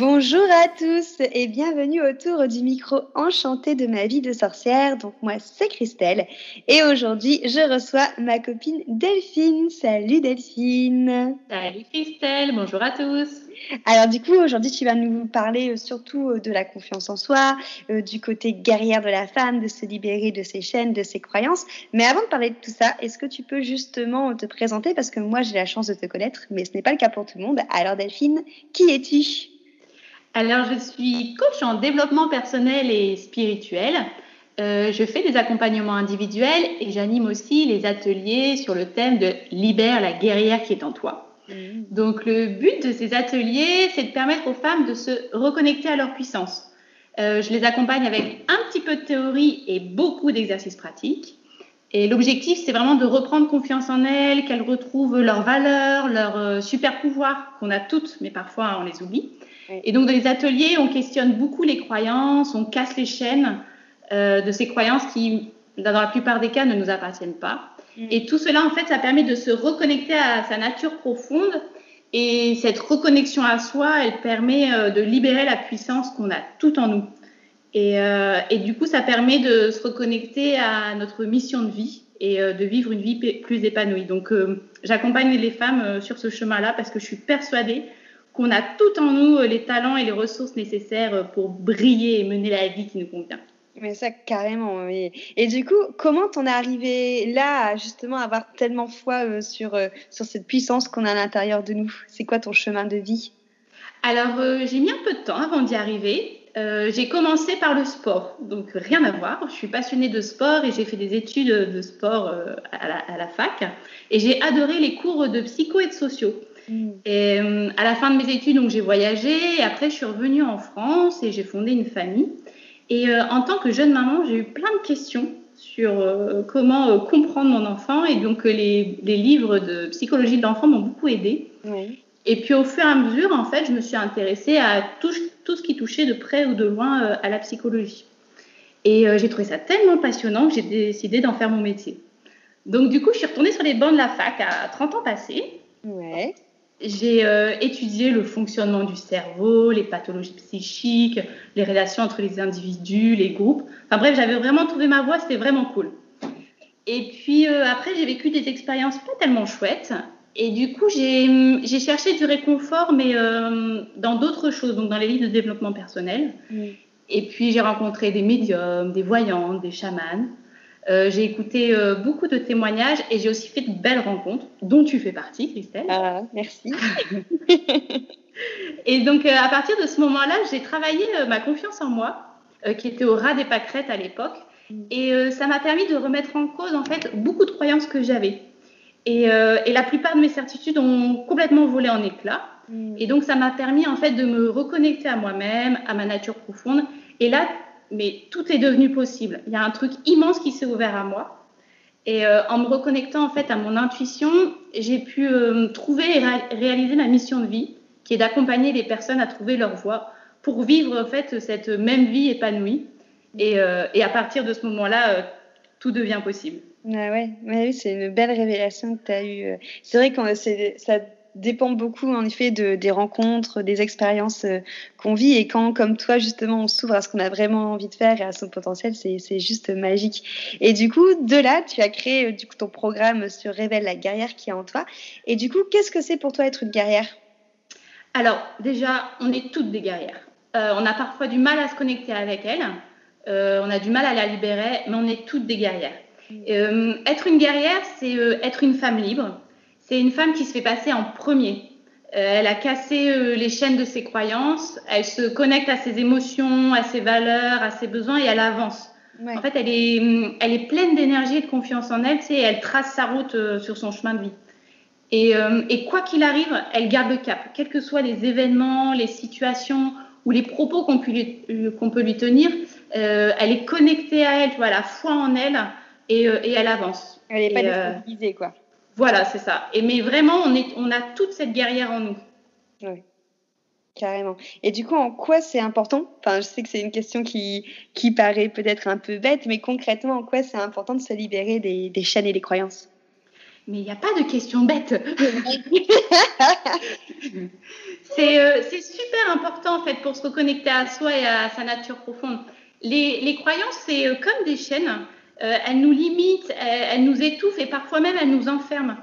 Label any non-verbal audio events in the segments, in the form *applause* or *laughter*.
Bonjour à tous et bienvenue autour du micro enchanté de ma vie de sorcière. Donc moi c'est Christelle et aujourd'hui je reçois ma copine Delphine. Salut Delphine. Salut Christelle, bonjour à tous. Alors du coup aujourd'hui tu vas nous parler euh, surtout euh, de la confiance en soi, euh, du côté guerrière de la femme, de se libérer de ses chaînes, de ses croyances. Mais avant de parler de tout ça, est-ce que tu peux justement te présenter? Parce que moi j'ai la chance de te connaître mais ce n'est pas le cas pour tout le monde. Alors Delphine, qui es-tu? Alors, je suis coach en développement personnel et spirituel. Euh, je fais des accompagnements individuels et j'anime aussi les ateliers sur le thème de Libère la guerrière qui est en toi. Mmh. Donc, le but de ces ateliers, c'est de permettre aux femmes de se reconnecter à leur puissance. Euh, je les accompagne avec un petit peu de théorie et beaucoup d'exercices pratiques. Et l'objectif, c'est vraiment de reprendre confiance en elles, qu'elles retrouvent leurs valeurs, leurs euh, super pouvoirs qu'on a toutes, mais parfois on les oublie. Et donc, dans les ateliers, on questionne beaucoup les croyances, on casse les chaînes euh, de ces croyances qui, dans la plupart des cas, ne nous appartiennent pas. Mm. Et tout cela, en fait, ça permet de se reconnecter à sa nature profonde. Et cette reconnexion à soi, elle permet euh, de libérer la puissance qu'on a tout en nous. Et, euh, et, du coup, ça permet de se reconnecter à notre mission de vie et de vivre une vie plus épanouie. Donc, j'accompagne les femmes sur ce chemin-là parce que je suis persuadée qu'on a tout en nous euh, les talents et les ressources nécessaires euh, pour briller et mener la vie qui nous convient. Mais ça, carrément. Et, du coup, comment t'en es arrivé là à justement avoir tellement foi euh, sur, sur cette puissance qu'on a à l'intérieur de nous? C'est quoi ton chemin de vie? Alors, j'ai mis un peu de temps avant d'y arriver. j'ai commencé par le sport, donc rien à voir. Je suis passionnée de sport et j'ai fait des études de sport à la, à, la, fac. Et j'ai adoré les cours de psycho et de sociaux. Mm. Et euh, à la fin de mes études, donc j'ai voyagé. Et après, je suis revenue en France et j'ai fondé une famille. Et euh, en tant que jeune maman, j'ai eu plein de questions sur euh, comment comprendre mon enfant. Et donc, les, livres de psychologie de l'enfant m'ont beaucoup aidé. Et puis, au fur et à mesure, en fait, je me suis intéressée à tout, tout ce qui touchait de près ou de loin à la psychologie. Et j'ai trouvé ça tellement passionnant que j'ai décidé d'en faire mon métier. Donc, du coup, je suis retournée sur les bancs de la fac à 30 ans passés. Ouais. J'ai euh, étudié le fonctionnement du cerveau, les pathologies psychiques, les relations entre les individus, les groupes. Enfin bref, j'avais vraiment trouvé ma voie, c'était vraiment cool. Et puis euh, après, j'ai vécu des expériences pas tellement chouettes. Et du coup, j'ai cherché du réconfort, mais euh, dans d'autres choses, donc dans les livres de développement personnel. Et puis, j'ai rencontré des médiums, des voyantes, des chamans. Euh, j'ai écouté euh, beaucoup de témoignages et j'ai aussi fait de belles rencontres, dont tu fais partie, Christelle. Ah, merci. *laughs* et donc, euh, à partir de ce moment-là, j'ai travaillé ma confiance en moi, qui était au ras des pâquerettes à l'époque. Mm. Et ça m'a permis de remettre en cause, en fait, beaucoup de croyances que j'avais. Et, et, la plupart de mes certitudes ont complètement volé en éclats. Mm. Et donc, ça m'a permis, en fait, de me reconnecter à moi-même, à ma nature profonde. Et là, mais tout est devenu possible. Il y a un truc immense qui s'est ouvert à moi. Et euh, en me reconnectant en fait à mon intuition, j'ai pu euh, trouver et réaliser ma mission de vie, qui est d'accompagner les personnes à trouver leur voie pour vivre en fait cette même vie épanouie. Et, euh, à partir de ce moment-là, tout devient possible. Ouais, ouais c'est une belle révélation que tu as eue. C'est vrai que ça dépend beaucoup en effet de, des rencontres, des expériences euh, qu'on vit et quand, comme toi justement, on s'ouvre à ce qu'on a vraiment envie de faire et à son potentiel, c'est juste magique. Et du coup, de là, tu as créé euh, du coup ton programme sur Révèle la guerrière qui est en toi. Et du coup, qu'est-ce que c'est pour toi être une guerrière? Alors déjà, on est toutes des guerrières. Euh, on a parfois du mal à se connecter avec elles, on a du mal à la libérer, mais on est toutes des guerrières. Mmh. être une guerrière, c'est être une femme libre c'est une femme qui se fait passer en premier. Euh, elle a cassé euh, les chaînes de ses croyances, elle se connecte à ses émotions, à ses valeurs, à ses besoins et elle avance. En fait, elle est, mm, elle est pleine d'énergie et de confiance en elle, et elle trace sa route euh, sur son chemin de vie. Et, et quoi qu'il arrive, elle garde le cap, quels que soient les événements, les situations ou les propos qu'on peut, peut, lui tenir, elle est connectée à elle, tu vois, la foi en elle et, et elle avance. Elle n'est pas déstabilisée, quoi. Voilà, c'est ça. Et mais vraiment, on, est, on a toute cette guerrière en nous. Oui. Carrément. Et du coup, en quoi c'est important? Enfin, je sais que c'est une question qui, qui paraît peut-être un peu bête, mais concrètement, en quoi c'est important de se libérer des, des chaînes et des croyances? Mais il n'y a pas de question bête. *laughs* Euh, c'est super important, en fait, pour se reconnecter à soi et à sa nature profonde. Les, les croyances, c'est euh, comme des chaînes. Euh, elles nous limitent, elles, nous étouffent et parfois même elles nous enferment.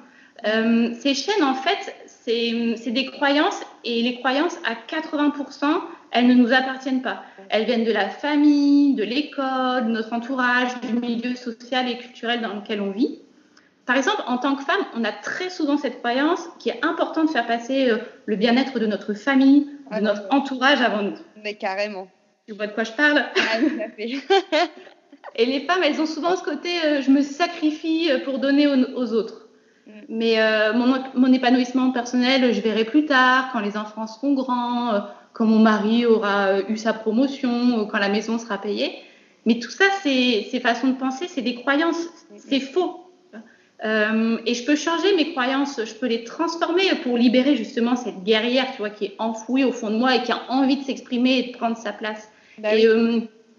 ces chaînes, en fait, c'est des croyances et les croyances, à 80%, elles ne nous appartiennent pas. Elles viennent de la famille, de l'école, de notre entourage, du milieu social et culturel dans lequel on vit. Par exemple, en tant que femme, on a très souvent cette croyance qui est important de faire passer euh, le bien-être de notre famille, de notre entourage avant nous. Mais carrément. Tu vois de quoi je parle? Ah, tout à fait. *laughs* Et les femmes, elles ont souvent ce côté euh, je me sacrifie euh, pour donner aux autres. Mais euh, mon, épanouissement personnel, je verrai plus tard, quand les enfants seront grands, euh, quand mon mari aura eu sa promotion, quand la maison sera payée. Mais tout ça, c'est ces façons de penser, c'est des croyances, c'est faux. et je peux changer mes croyances, je peux les transformer pour libérer justement cette guerrière, tu vois, qui est enfouie au fond de moi et qui a envie de s'exprimer et de prendre sa place. Bah et,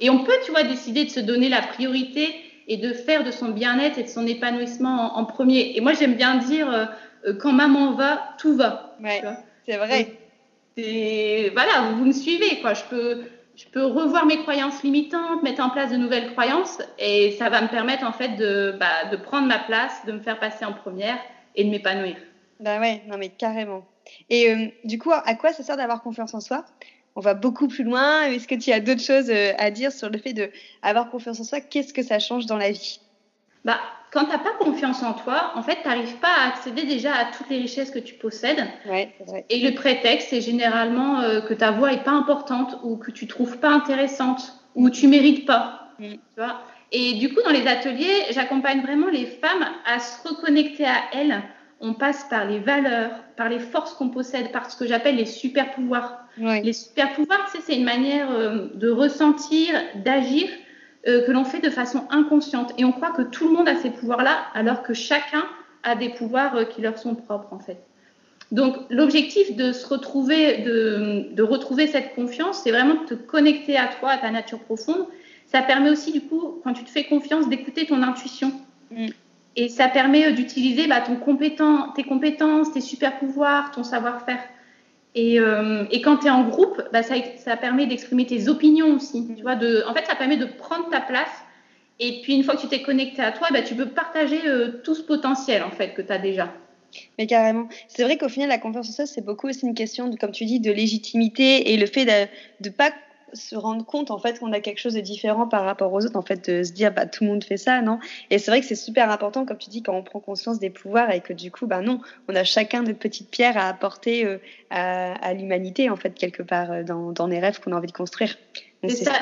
et, on peut, tu vois, décider de se donner la priorité et de faire de son bien-être et de son épanouissement en, premier. Et moi, j'aime bien dire, euh, euh, quand maman va, tout va. Ouais, c'est vrai. Et, voilà, vous me suivez, quoi. Je peux, je peux revoir mes croyances limitantes, mettre en place de nouvelles croyances, et ça va me permettre, en fait, de, bah, de prendre ma place, de me faire passer en première et de m'épanouir. Bah ouais, non mais carrément. Et euh, du coup, à quoi ça sert d'avoir confiance en soi? On va beaucoup plus loin. Est-ce que tu as d'autres choses euh, à dire sur le fait d'avoir confiance en soi? Qu'est-ce que ça change dans la vie? Bah, quand tu n'as pas confiance en toi, en fait, tu n'arrives pas à accéder déjà à toutes les richesses que tu possèdes. Ouais, vrai. Et le prétexte, c'est généralement euh, que ta voix est pas importante ou que tu trouves pas intéressante ou tu mérites pas. Mm. Tu vois? Et du coup, dans les ateliers, j'accompagne vraiment les femmes à se reconnecter à elles. On passe par les valeurs, par les forces qu'on possède, par ce que j'appelle les super pouvoirs. Les super pouvoirs, c'est une manière euh, de ressentir, d'agir euh, que l'on fait de façon inconsciente. Et on croit que tout le monde a ces pouvoirs-là, alors que chacun a des pouvoirs euh, qui leur sont propres, en fait. Donc, l'objectif de se retrouver, de, retrouver cette confiance, c'est vraiment de te connecter à toi, à ta nature profonde. Ça permet aussi, du coup, quand tu te fais confiance, d'écouter ton intuition. Mm. Et ça permet d'utiliser bah, ton compétent, tes compétences, tes super pouvoirs, ton savoir-faire. Euh, et, quand tu es en groupe, bah, ça, ça, permet d'exprimer tes opinions aussi. Tu vois, de, en fait, ça permet de prendre ta place. Et puis, une fois que tu t'es connecté à toi, bah, tu peux partager euh, tout ce potentiel en fait, que tu as déjà. Mais carrément. C'est vrai qu'au final, la confiance en soi, c'est beaucoup aussi une question, de, comme tu dis, de légitimité et le fait de ne pas se rendre compte en fait qu'on a quelque chose de différent par rapport aux autres, en fait de se dire bah tout le monde fait ça, non? Et c'est vrai que c'est super important, comme tu dis, quand on prend conscience des pouvoirs et que du coup, bah non, on a chacun notre petite pierre à apporter euh, à, l'humanité en fait quelque part euh, dans, dans les rêves qu'on a envie de construire. C'est ça.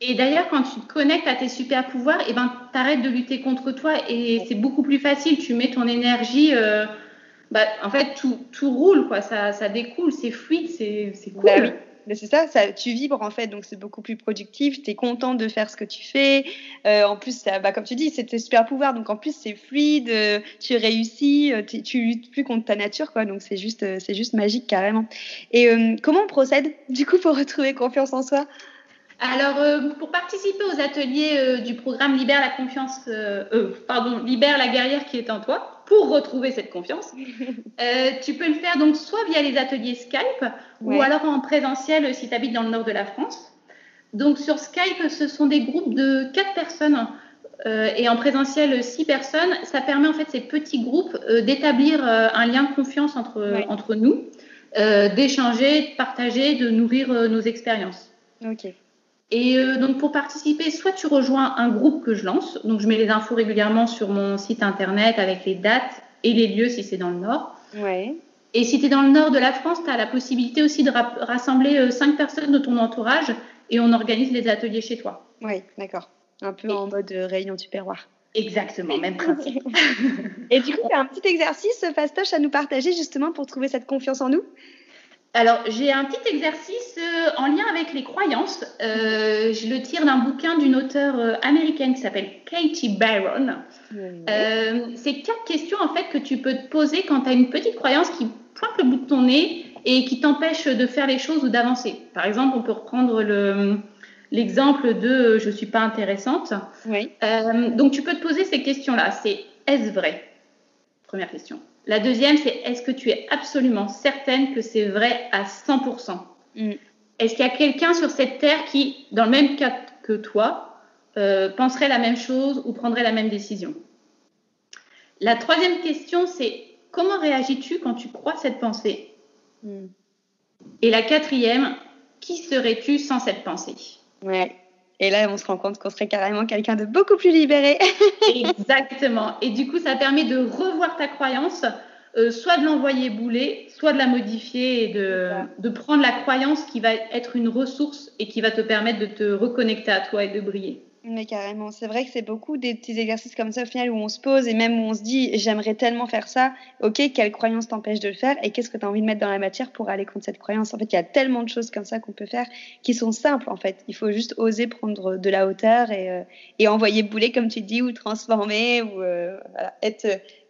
Et d'ailleurs, quand tu te connectes à tes super pouvoirs, et eh ben, t'arrêtes de lutter contre toi et c'est beaucoup plus facile. Tu mets ton énergie. Euh, bah, en fait, tout, tout roule, quoi. Ça, ça découle, c'est fluide, c'est cool. Bah c'est ça, ça, tu vibres en fait, donc c'est beaucoup plus productif, tu es content de faire ce que tu fais. Euh, en plus, ça, bah, comme tu dis, c'est tes super pouvoirs, donc en plus c'est fluide, euh, tu réussis, euh, tu luttes plus contre ta nature, quoi. Donc c'est juste, c'est juste magique carrément. Et comment on procède *laughs* du coup pour retrouver confiance en soi? Alors, pour participer aux ateliers du programme Libère la confiance, pardon, Libère la guerrière qui est en toi, pour retrouver cette confiance. *laughs* Euh, tu peux le faire donc soit via les ateliers Skype ou alors en présentiel si tu habites dans le nord de la France. Donc sur Skype, ce sont des groupes de quatre personnes euh, et en présentiel six personnes. Ça permet en fait ces petits groupes euh, d'établir un lien de confiance entre, entre nous, d'échanger, de partager, de nourrir nos expériences. Ok. Et euh, donc pour participer, soit tu rejoins un groupe que je lance, donc je mets les infos régulièrement sur mon site internet avec les dates et les lieux si c'est dans le nord. Ouais. Et si tu es dans le nord de la France, tu as la possibilité aussi de rassembler euh, cinq personnes de ton entourage et on organise les ateliers chez toi. Oui, d'accord. Un peu en mode euh, réunion du perroir. Exactement, même *laughs* principe. et du coup, tu as un petit exercice fastoche à nous partager justement pour trouver cette confiance en nous Alors, j'ai un petit exercice euh, en lien avec les croyances. Euh, je le tire d'un bouquin d'une auteure euh, américaine qui s'appelle Katie Byron. c'est quatre questions en fait que tu peux te poser quand tu as une petite croyance qui pointe le bout de ton nez et qui t'empêche de faire les choses ou d'avancer. Par exemple, on peut reprendre le, l'exemple de je suis pas intéressante. Oui. donc, tu peux te poser ces questions-là. C'est est-ce vrai? Première question. La deuxième, c'est est-ce que tu es absolument certaine que c'est vrai à 100% mm. Est-ce qu'il y a quelqu'un sur cette terre qui, dans le même cas que toi, euh, penserait la même chose ou prendrait la même décision? La troisième question, c'est comment réagis-tu quand tu crois cette pensée? Mm. Et la quatrième, qui serais-tu sans cette pensée? Ouais. Et là, on se rend compte qu'on serait carrément quelqu'un de beaucoup plus libéré. *laughs* Exactement. Et du coup, ça permet de revoir ta croyance, euh, soit de l'envoyer bouler, soit de la modifier et de, de, prendre la croyance qui va être une ressource et qui va te permettre de te reconnecter à toi et de briller. Mais carrément, c'est vrai que c'est beaucoup des petits exercices comme ça au final où on se pose et même où on se dit j'aimerais tellement faire ça. Ok, quelle croyance t'empêche de le faire et qu'est-ce que tu as envie de mettre dans la matière pour aller contre cette croyance? En fait, il y a tellement de choses comme ça qu'on peut faire qui sont simples en fait. Il faut juste oser prendre de la hauteur et, euh, et envoyer bouler comme tu dis ou transformer ou euh, voilà, être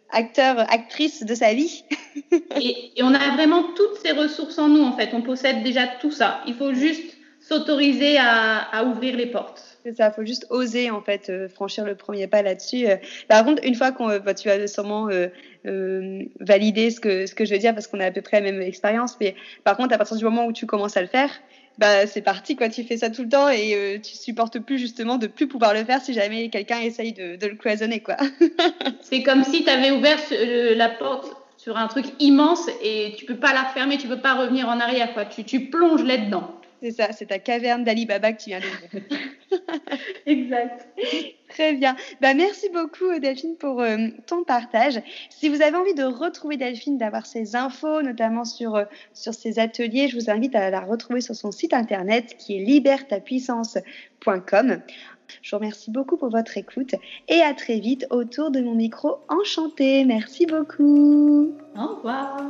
acteur, actrice de sa vie. *laughs* et on a vraiment toutes ces ressources en nous en fait. On possède déjà tout ça. Il faut juste s'autoriser à, à ouvrir les portes. C'est ça, faut juste oser en fait euh, franchir le premier pas là-dessus. Euh. Par contre, une fois qu'on, euh, bah, tu vas sûrement valider ce que ce que je veux dire parce qu'on a à peu près la même expérience, mais par contre, à partir du moment où tu commences à le faire, bah c'est parti quoi. Tu fais ça tout le temps et tu supportes plus justement de plus pouvoir le faire si jamais quelqu'un essaye de, de, le cloisonner quoi. *laughs* c'est comme si tu avais ouvert la porte sur un truc immense et tu peux pas la refermer, tu peux pas revenir en arrière quoi. Tu, tu plonges là-dedans. C'est ça, c'est ta caverne d'Ali Baba que tu viens d'ouvrir. *laughs* exact. Très bien. Bah, merci beaucoup Delphine pour euh, ton partage. Si vous avez envie de retrouver Delphine, d'avoir ses infos, notamment sur, euh, sur ses ateliers, je vous invite à la retrouver sur son site internet qui est libertapuissance.com. Je vous remercie beaucoup pour votre écoute et à très vite autour de mon micro enchanté. Merci beaucoup. Au revoir.